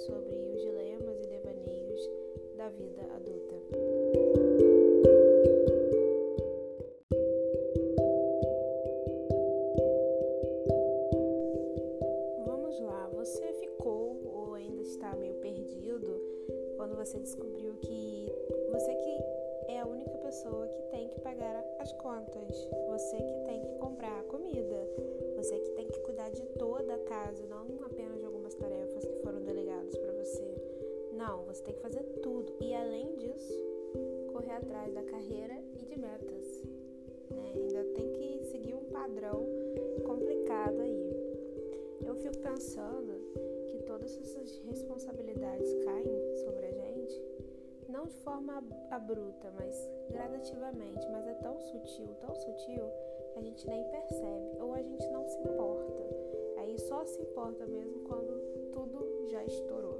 sobre os dilemas e devaneios da vida adulta. Atrás da carreira e de metas. Né? Ainda tem que seguir um padrão complicado aí. Eu fico pensando que todas essas responsabilidades caem sobre a gente, não de forma abrupta, mas gradativamente, mas é tão sutil, tão sutil que a gente nem percebe ou a gente não se importa. Aí só se importa mesmo quando tudo já estourou.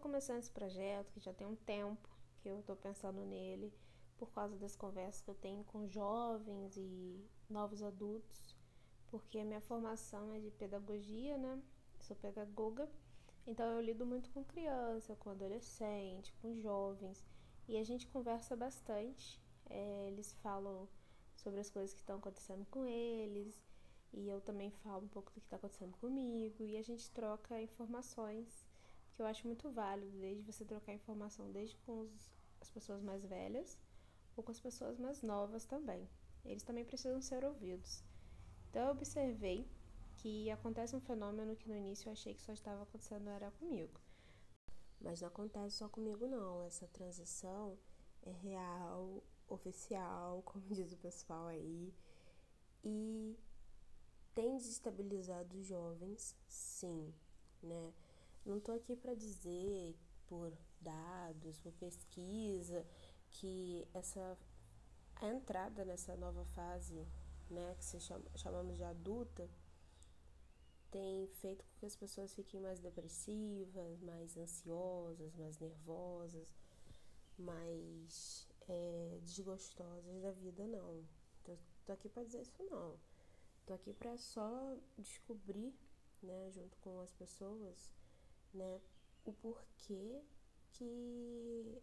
Começando esse projeto que já tem um tempo que eu estou pensando nele por causa das conversas que eu tenho com jovens e novos adultos, porque a minha formação é de pedagogia, né? sou pedagoga, então eu lido muito com criança, com adolescente, com jovens e a gente conversa bastante. É, eles falam sobre as coisas que estão acontecendo com eles e eu também falo um pouco do que está acontecendo comigo e a gente troca informações que eu acho muito válido, desde você trocar informação desde com os, as pessoas mais velhas ou com as pessoas mais novas também. Eles também precisam ser ouvidos. Então eu observei que acontece um fenômeno que no início eu achei que só estava acontecendo era comigo. Mas não acontece só comigo não, essa transição é real, oficial, como diz o pessoal aí, e tem desestabilizado os jovens, sim, né? Não tô aqui para dizer por dados, por pesquisa, que essa a entrada nessa nova fase, né, que se chama, chamamos de adulta, tem feito com que as pessoas fiquem mais depressivas, mais ansiosas, mais nervosas, mais é, desgostosas da vida, não. Tô, tô aqui para dizer isso não. Tô aqui para só descobrir, né, junto com as pessoas, né, o porquê que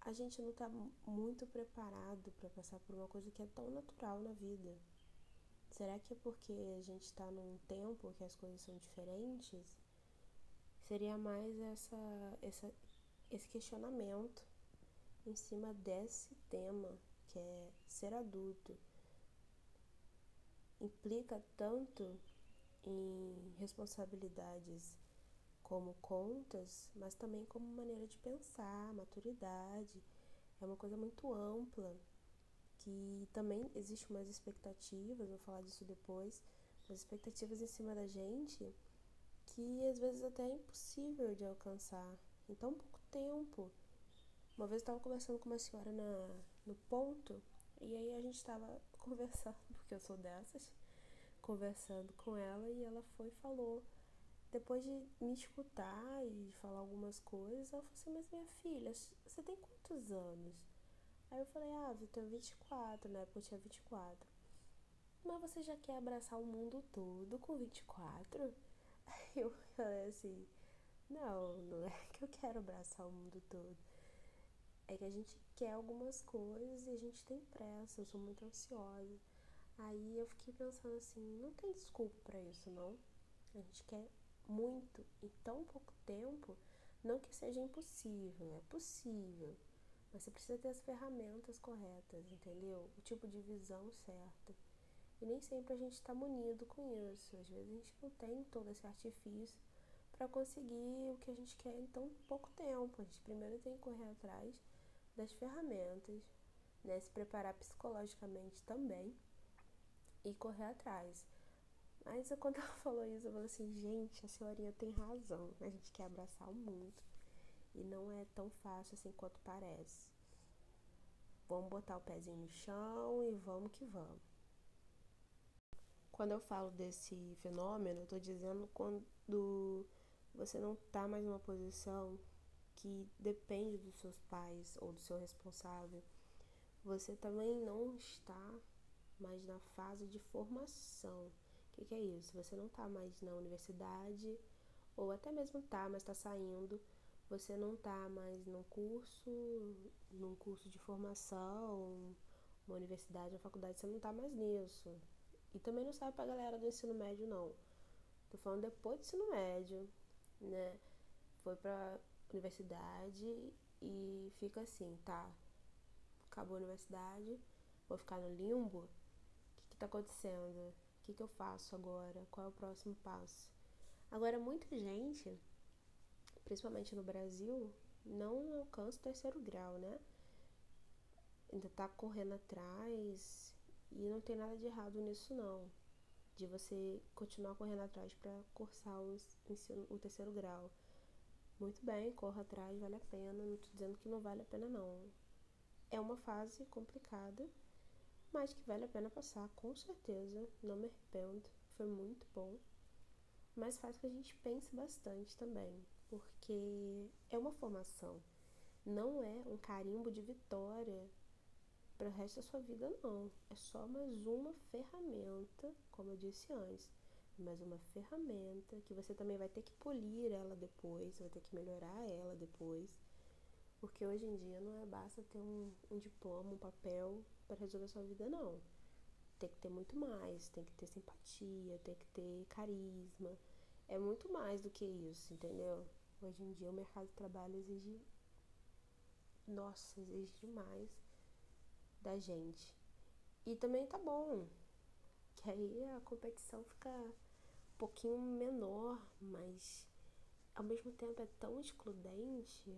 a gente não está muito preparado para passar por uma coisa que é tão natural na vida. Será que é porque a gente está num tempo que as coisas são diferentes? Seria mais essa, essa, esse questionamento em cima desse tema que é ser adulto. Implica tanto em responsabilidades como contas, mas também como maneira de pensar, maturidade. É uma coisa muito ampla, que também existe umas expectativas, vou falar disso depois, umas expectativas em cima da gente que às vezes até é impossível de alcançar em tão pouco tempo. Uma vez eu estava conversando com uma senhora na, no ponto, e aí a gente estava conversando, porque eu sou dessas, conversando com ela, e ela foi e falou depois de me escutar e falar algumas coisas, ela falou assim, mas minha filha, você tem quantos anos? Aí eu falei, ah, eu tenho 24, na época eu tinha 24. Mas você já quer abraçar o mundo todo com 24? Aí eu falei assim, não, não é que eu quero abraçar o mundo todo. É que a gente quer algumas coisas e a gente tem pressa, eu sou muito ansiosa. Aí eu fiquei pensando assim, não tem desculpa para isso, não. A gente quer muito em tão pouco tempo, não que seja impossível, é possível, mas você precisa ter as ferramentas corretas, entendeu? O tipo de visão certa. E nem sempre a gente está munido com isso. Às vezes a gente não tem todo esse artifício para conseguir o que a gente quer em tão pouco tempo. A gente primeiro tem que correr atrás das ferramentas, né? se preparar psicologicamente também e correr atrás. Mas quando ela falou isso, eu falei assim, gente, a senhorinha tem razão. A gente quer abraçar o mundo. E não é tão fácil assim quanto parece. Vamos botar o pezinho no chão e vamos que vamos. Quando eu falo desse fenômeno, eu tô dizendo quando você não tá mais numa posição que depende dos seus pais ou do seu responsável. Você também não está mais na fase de formação que, que é isso? Você não está mais na universidade, ou até mesmo tá, mas está saindo. Você não está mais num curso, num curso de formação, uma universidade, uma faculdade, você não tá mais nisso. E também não serve pra galera do ensino médio, não. Tô falando depois do ensino médio, né? Foi pra universidade e fica assim, tá? Acabou a universidade, vou ficar no limbo. O que, que tá acontecendo? Que, que eu faço agora? Qual é o próximo passo? Agora, muita gente, principalmente no Brasil, não alcança o terceiro grau, né? Ainda tá correndo atrás e não tem nada de errado nisso, não. De você continuar correndo atrás para cursar o, ensino, o terceiro grau. Muito bem, corra atrás, vale a pena. Não tô dizendo que não vale a pena, não. É uma fase complicada, mas que vale a pena passar, com certeza. Não me arrependo, foi muito bom. Mas faz que a gente pense bastante também, porque é uma formação, não é um carimbo de vitória para o resto da sua vida, não. É só mais uma ferramenta, como eu disse antes, mais uma ferramenta que você também vai ter que polir ela depois, vai ter que melhorar ela depois. Porque hoje em dia não é basta ter um, um diploma, um papel para resolver sua vida, não. Tem que ter muito mais, tem que ter simpatia, tem que ter carisma. É muito mais do que isso, entendeu? Hoje em dia o mercado de trabalho exige. Nossa, exige demais da gente. E também tá bom, que aí a competição fica um pouquinho menor, mas ao mesmo tempo é tão excludente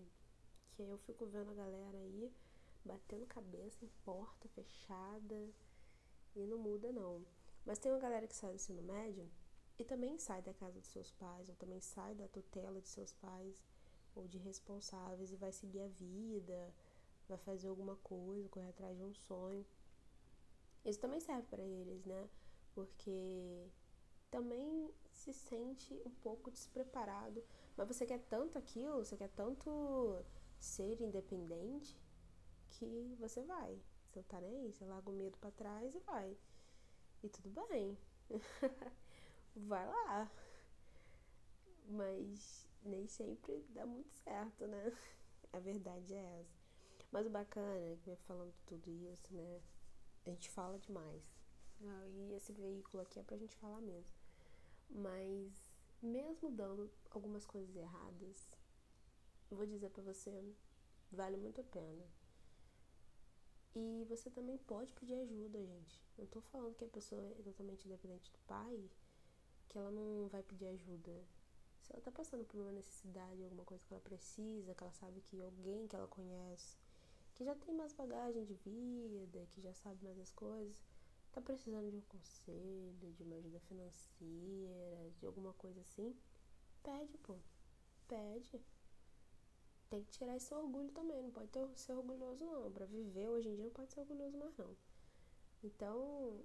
que eu fico vendo a galera aí batendo cabeça em porta fechada e não muda não. Mas tem uma galera que sai do ensino médio e também sai da casa dos seus pais, ou também sai da tutela de seus pais ou de responsáveis e vai seguir a vida, vai fazer alguma coisa, correr atrás de um sonho. Isso também serve para eles, né? Porque também se sente um pouco despreparado, mas você quer tanto aquilo, você quer tanto ser independente que você vai. Você não tá nem aí, você larga o medo para trás e vai. E tudo bem. vai lá. Mas nem sempre dá muito certo, né? A verdade é essa. Mas o bacana é que falando tudo isso, né? A gente fala demais. Ah, e esse veículo aqui é pra gente falar mesmo. Mas mesmo dando algumas coisas erradas, vou dizer para você, vale muito a pena. E você também pode pedir ajuda, gente. Não tô falando que a pessoa é totalmente independente do pai, que ela não vai pedir ajuda. Se ela tá passando por uma necessidade, alguma coisa que ela precisa, que ela sabe que alguém que ela conhece que já tem mais bagagem de vida, que já sabe mais as coisas, tá precisando de um conselho, de uma ajuda financeira, de alguma coisa assim, pede, pô. Pede. Tem que tirar esse orgulho também, não pode ter, ser orgulhoso não. Pra viver hoje em dia não pode ser orgulhoso mais não. Então,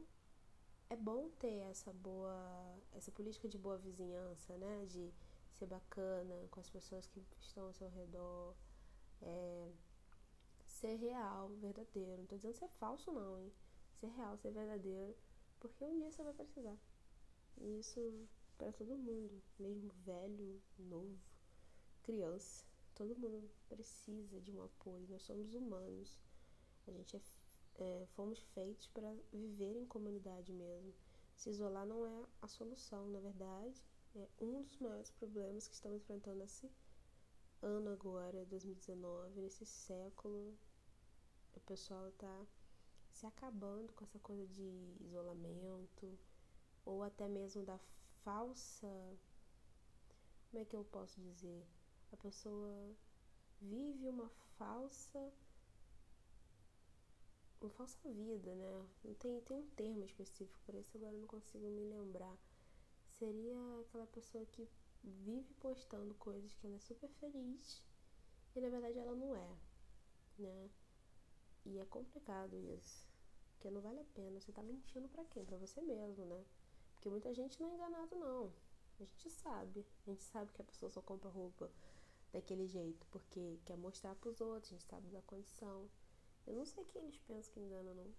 é bom ter essa boa, essa política de boa vizinhança, né? De ser bacana com as pessoas que estão ao seu redor. É, ser real, verdadeiro. Não tô dizendo ser falso, não, hein? Ser real, ser verdadeiro. Porque um dia você vai precisar. E isso para todo mundo, mesmo velho, novo, criança. Todo mundo precisa de um apoio. Nós somos humanos. A gente é, é, fomos feitos para viver em comunidade mesmo. Se isolar não é a solução, na verdade, é um dos maiores problemas que estamos enfrentando esse ano agora, 2019, nesse século, o pessoal tá se acabando com essa coisa de isolamento ou até mesmo da falsa. Como é que eu posso dizer? A pessoa vive uma falsa uma falsa vida, né? Tem, tem um termo específico para isso, agora eu não consigo me lembrar. Seria aquela pessoa que vive postando coisas que ela é super feliz e na verdade ela não é, né? E é complicado isso. Porque não vale a pena. Você tá mentindo para quem? Para você mesmo, né? Porque muita gente não é enganado, não. A gente sabe. A gente sabe que a pessoa só compra roupa daquele jeito porque quer mostrar pros outros. A gente sabe da condição. Eu não sei quem eles pensam que engana, não.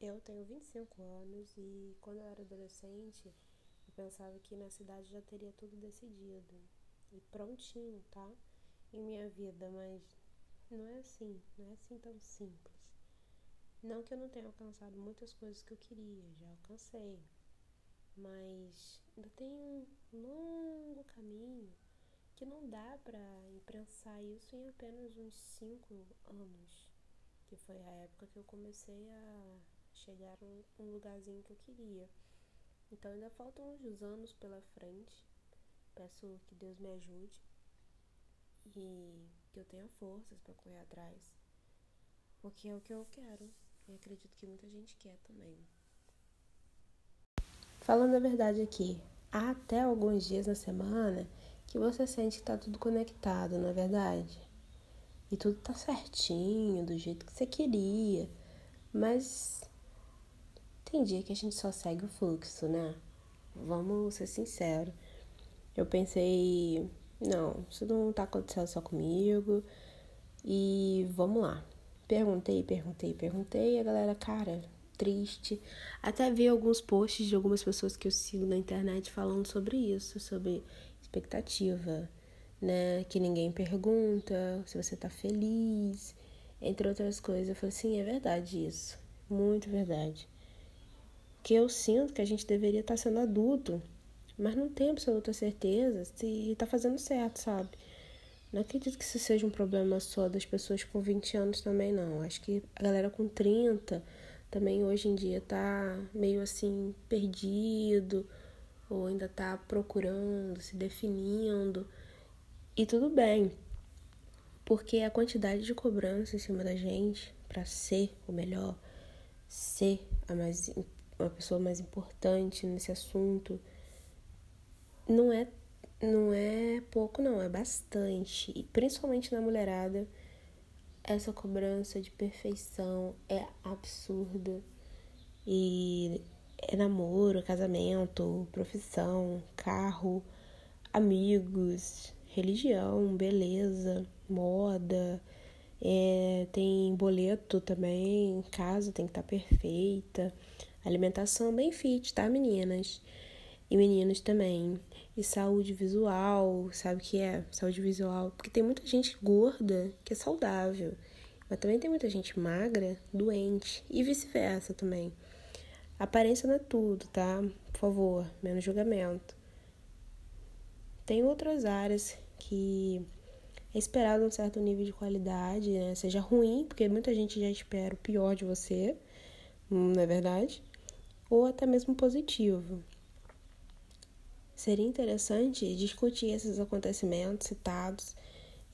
Eu tenho 25 anos e quando eu era adolescente, eu pensava que na cidade já teria tudo decidido e prontinho, tá? Em minha vida, mas não é assim, não é assim tão simples. Não que eu não tenha alcançado muitas coisas que eu queria, já alcancei. Mas ainda tem um longo caminho que não dá para imprensar isso em apenas uns cinco anos, que foi a época que eu comecei a chegar a um lugarzinho que eu queria. Então ainda faltam uns anos pela frente. Peço que Deus me ajude e que eu tenha forças para correr atrás, porque é o que eu quero e acredito que muita gente quer também. Falando a verdade aqui, há até alguns dias na semana que você sente que está tudo conectado, não é verdade? E tudo tá certinho, do jeito que você queria. Mas tem dia que a gente só segue o fluxo, né? Vamos ser sinceros. Eu pensei, não, isso não tá acontecendo só comigo. E vamos lá. Perguntei, perguntei, perguntei. A galera, cara, triste. Até vi alguns posts de algumas pessoas que eu sigo na internet falando sobre isso, sobre expectativa, né? Que ninguém pergunta se você tá feliz, entre outras coisas. Eu falei assim, é verdade isso. Muito verdade. Que eu sinto que a gente deveria estar tá sendo adulto mas não tenho absoluta certeza se tá fazendo certo, sabe? Não acredito que isso seja um problema só das pessoas com 20 anos também, não. Acho que a galera com 30 também hoje em dia tá meio assim perdido ou ainda tá procurando, se definindo. E tudo bem, porque a quantidade de cobrança em cima da gente para ser o melhor, ser a mais uma pessoa mais importante nesse assunto, não é não é pouco não, é bastante. E principalmente na mulherada, essa cobrança de perfeição é absurda. E é namoro, casamento, profissão, carro, amigos, religião, beleza, moda, é, tem boleto também, casa tem que estar tá perfeita, alimentação bem fit, tá, meninas? E meninos também e saúde visual, sabe o que é saúde visual? Porque tem muita gente gorda que é saudável, mas também tem muita gente magra, doente e vice-versa também. Aparência não é tudo, tá? Por favor, menos julgamento. Tem outras áreas que é esperado um certo nível de qualidade, né? Seja ruim, porque muita gente já espera o pior de você, não é verdade? Ou até mesmo positivo. Seria interessante discutir esses acontecimentos citados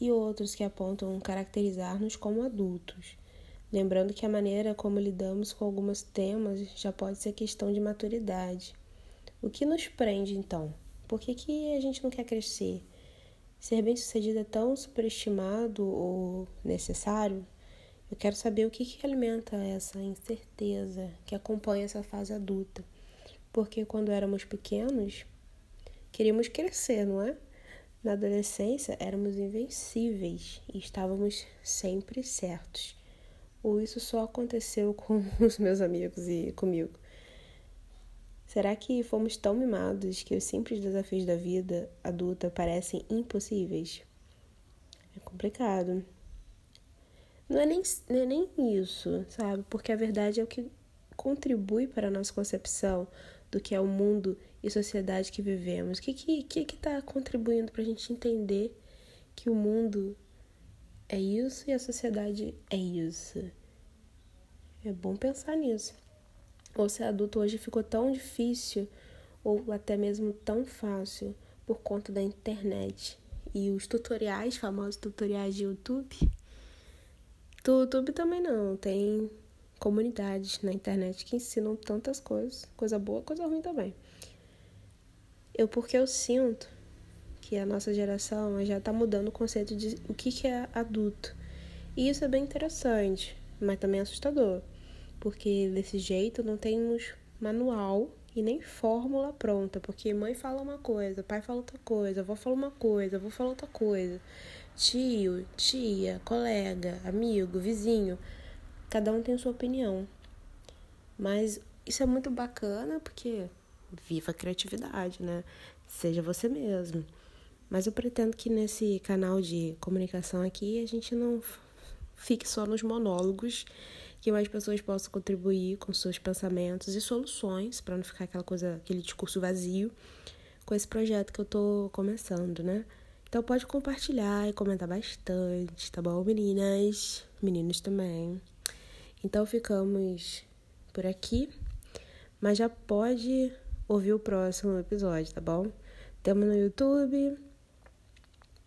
e outros que apontam caracterizar-nos como adultos, lembrando que a maneira como lidamos com alguns temas já pode ser questão de maturidade. O que nos prende então? Por que, que a gente não quer crescer? Ser bem-sucedido é tão superestimado ou necessário? Eu quero saber o que, que alimenta essa incerteza que acompanha essa fase adulta. Porque quando éramos pequenos, Queríamos crescer, não é? Na adolescência éramos invencíveis e estávamos sempre certos. Ou isso só aconteceu com os meus amigos e comigo? Será que fomos tão mimados que os simples desafios da vida adulta parecem impossíveis? É complicado. Não é nem, não é nem isso, sabe? Porque a verdade é o que contribui para a nossa concepção do que é o mundo e sociedade que vivemos? O que que que está contribuindo para a gente entender que o mundo é isso e a sociedade é isso? É bom pensar nisso. Ou ser adulto hoje ficou tão difícil ou até mesmo tão fácil por conta da internet e os tutoriais, famosos tutoriais de YouTube. Do YouTube também não, tem comunidades na internet que ensinam tantas coisas, coisa boa, coisa ruim também. Eu porque eu sinto que a nossa geração já está mudando o conceito de o que, que é adulto. E isso é bem interessante, mas também é assustador, porque desse jeito não temos manual e nem fórmula pronta, porque mãe fala uma coisa, pai fala outra coisa, avó fala uma coisa, avô fala outra coisa, tio, tia, colega, amigo, vizinho, cada um tem sua opinião. Mas isso é muito bacana porque viva a criatividade, né? Seja você mesmo. Mas eu pretendo que nesse canal de comunicação aqui a gente não fique só nos monólogos, que mais pessoas possam contribuir com seus pensamentos e soluções, para não ficar aquela coisa, aquele discurso vazio, com esse projeto que eu tô começando, né? Então pode compartilhar e comentar bastante, tá bom, meninas? Meninos também. Então ficamos por aqui, mas já pode ouvir o próximo episódio, tá bom? Temos no YouTube,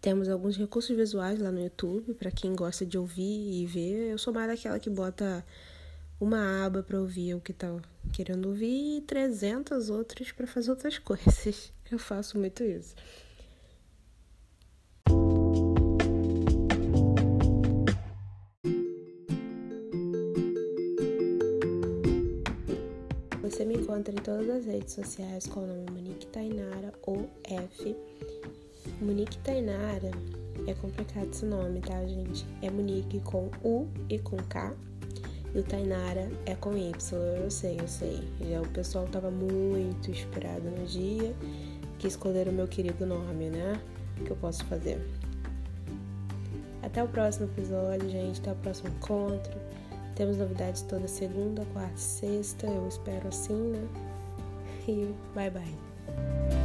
temos alguns recursos visuais lá no YouTube para quem gosta de ouvir e ver. Eu sou mais daquela que bota uma aba para ouvir o que tá querendo ouvir e 300 outros para fazer outras coisas. Eu faço muito isso. Você me encontra em todas as redes sociais com o nome Monique Tainara ou F Monique Tainara é complicado esse nome, tá, gente? É Monique com U e com K. E o Tainara é com Y, eu sei, eu sei. Já o pessoal tava muito inspirado no dia que escolheram o meu querido nome, né? O que eu posso fazer? Até o próximo episódio, gente. Até o próximo encontro. Temos novidades toda segunda, quarta e sexta. Eu espero assim, né? E bye bye.